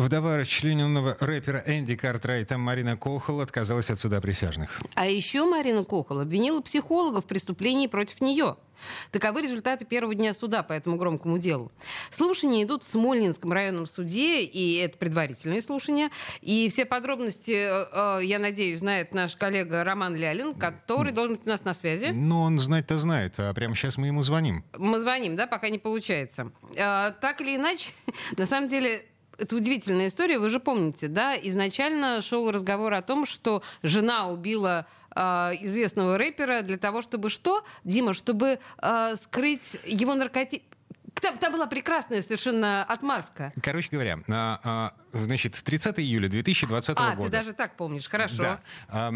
Вдова расчлененного рэпера Энди Картрайта Марина Кохол отказалась от суда присяжных. А еще Марина Кохол обвинила психолога в преступлении против нее. Таковы результаты первого дня суда по этому громкому делу. Слушания идут в Смольнинском районном суде, и это предварительные слушания. И все подробности, э, я надеюсь, знает наш коллега Роман Лялин, который должен быть у нас на связи. Ну, он знать-то знает, а прямо сейчас мы ему звоним. Мы звоним, да, пока не получается. Э, так или иначе, на самом деле, это удивительная история. Вы же помните, да, изначально шел разговор о том, что жена убила э, известного рэпера для того, чтобы что, Дима, чтобы э, скрыть его наркотик. Там, там была прекрасная совершенно отмазка. Короче говоря, а, а, значит, 30 июля 2020 а, года. ты даже так помнишь, хорошо. Да. А,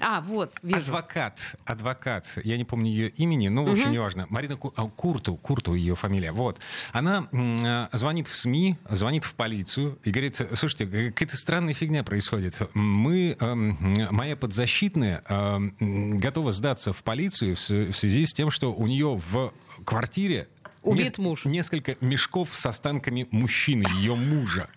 А, вот, вижу. Адвокат, адвокат, я не помню ее имени, но, в общем, неважно. Марина Ку- а, Курту, Курту ее фамилия, вот. Она а, звонит в СМИ, звонит в полицию и говорит, слушайте, какая-то странная фигня происходит. Мы, моя подзащитная, готова сдаться в полицию в связи с тем, что у нее в квартире Убит муж. несколько мешков с останками мужчины, ее мужа.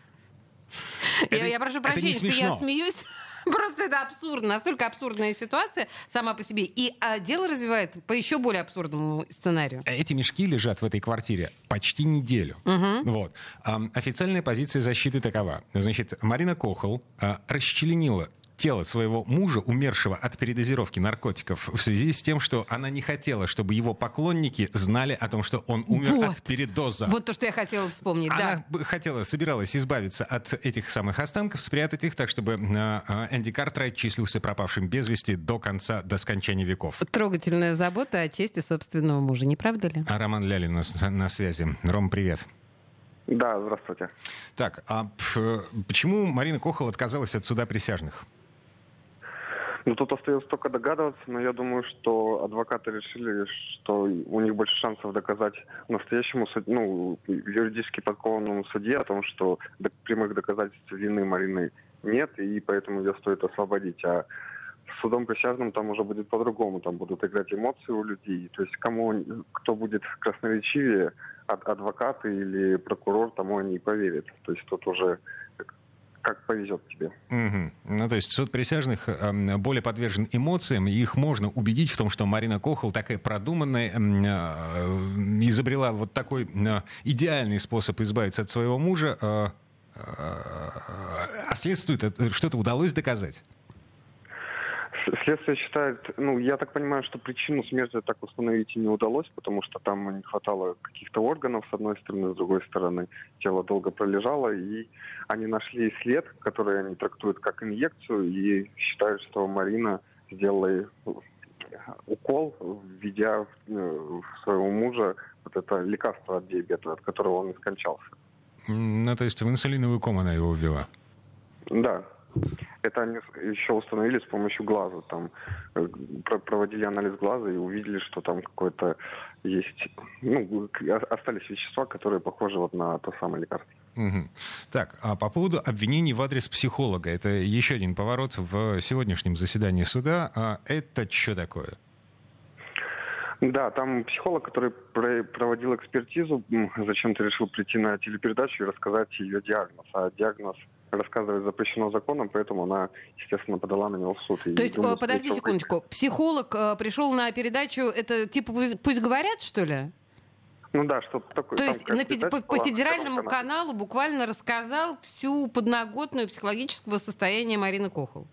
Я, Это- я прошу это не прощения, что я смеюсь. Просто это абсурдно. Настолько абсурдная ситуация сама по себе. И а, дело развивается по еще более абсурдному сценарию. Эти мешки лежат в этой квартире почти неделю. Вот. Ам, Официальная позиция защиты такова. Значит, Марина Кохол а, расчленила тело своего мужа, умершего от передозировки наркотиков, в связи с тем, что она не хотела, чтобы его поклонники знали о том, что он умер Вот. от передоза. Вот то, что я хотела вспомнить, да. Она бы хотела, собиралась избавиться от этих самых останков, спрятать их так, чтобы а, а, Энди Картрайт числился пропавшим без вести до конца, до скончания веков. Трогательная забота о чести собственного мужа, не правда ли? А Роман Лялин на, на связи. Ром, привет. Да, здравствуйте. Так, а почему Марина Кохол отказалась от суда присяжных? Ну, тут остается только догадываться, но я думаю, что адвокаты решили, что у них больше шансов доказать настоящему, ну, юридически подкованному судье о том, что прямых доказательств вины Марины нет, и поэтому ее стоит освободить. А судом присяжным там уже будет по-другому, там будут играть эмоции у людей. То есть кому, кто будет красноречивее, ад- адвокаты или прокурор, тому они и поверят. То есть тут уже как повезет тебе. Мгм. Ну, то есть суд присяжных эм, более подвержен эмоциям, и их можно убедить в том, что Марина Кохол такая продуманная, эм, э, изобрела вот такой э, идеальный способ избавиться от своего мужа, э, а следствию что-то удалось доказать. Следствие считает, ну, я так понимаю, что причину смерти так установить и не удалось, потому что там не хватало каких-то органов, с одной стороны, с другой стороны, тело долго пролежало, и они нашли след, который они трактуют как инъекцию, и считают, что Марина сделала э, укол, введя э, в своего мужа вот это лекарство от диабета, от которого он и скончался. Ну, то есть в инсулиновую кому она его ввела. Да. Это они еще установили с помощью глаза. Там э, про- проводили анализ глаза и увидели, что там какое-то есть, ну, о- остались вещества, которые похожи вот на то самое лекарство. Мгм. Так, а по поводу обвинений в адрес психолога, это еще один поворот в сегодняшнем заседании суда. А это что такое? Да, там психолог, который про- проводил экспертизу, зачем-то решил прийти на телепередачу и рассказать ее диагноз. А диагноз рассказывать запрещено законом, поэтому она, естественно, подала на него в суд. То есть, думаю, э, подожди всего, секундочку, психолог э, пришел на передачу, это типа пусть, пусть говорят, что ли? Ну да, что такое. То есть на передача по, по федеральному каналу буквально рассказал всю подноготную психологического состояния Марины Кохол.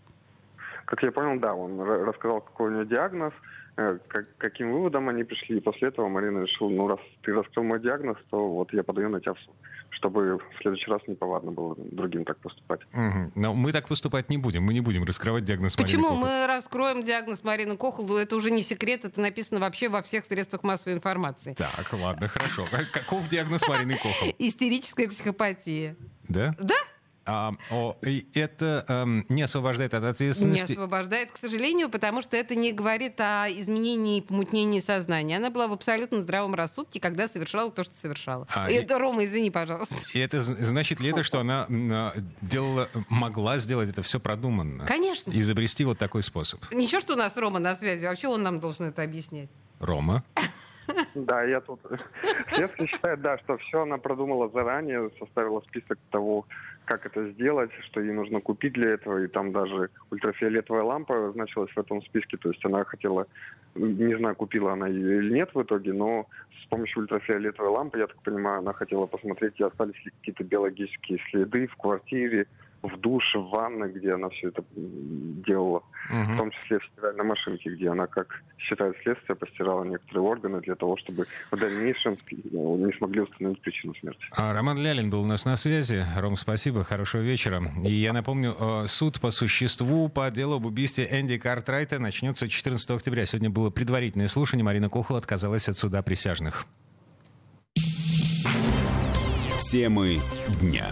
Как я понял, да, он ра- рассказал, какой у него диагноз, э, как- каким выводом они пришли, и после этого Марина решила, ну, раз ты раскрыл мой диагноз, то вот я подаю на тебя в суд, чтобы в следующий раз неповадно было другим так поступать. Мгм. Но мы так поступать не будем. Мы не будем раскрывать диагноз Марины Почему Кохол. мы раскроем диагноз Марины Кохол? Это уже не секрет, это написано вообще во всех средствах массовой информации. Так, ладно, хорошо. Каков диагноз Марины Кохол? Истерическая психопатия. Да? Да? А, о, и это эм, не освобождает от ответственности? Не освобождает, к сожалению, потому что это не говорит о изменении и помутнении сознания. Она была в абсолютно здравом рассудке, когда совершала то, что совершала. А, И и- это, Рома, извини, пожалуйста. И это значит ли это, что она а, делала, могла сделать это все продуманно? Конечно. Изобрести вот такой способ. Ничего, что у нас Рома на связи. Вообще он нам должен это объяснять. Рома? Да, я тут... Следствие считает, да, что все она продумала заранее, составила список того, как это сделать, что ей нужно купить для этого, и там даже ультрафиолетовая лампа значилась в этом списке, то есть она хотела, не знаю, купила она ее или нет в итоге, но с помощью ультрафиолетовой лампы, я так понимаю, она хотела посмотреть, остались ли какие-то биологические следы в квартире, в душе, в ванной, где она все это делала. В том числе в стиральной машинке, где она, как считает следствие, постирала некоторые органы для того, чтобы в дальнейшем ну, не смогли установить причину смерти. А, Роман Лялин был у нас на связи. Ром, спасибо, хорошего вечера. И я напомню, э, суд по существу по делу об убийстве Энди Картрайта начнется 14 октября. Сегодня было предварительное слушание. Марина Кохол отказалась от суда присяжных. Темы дня.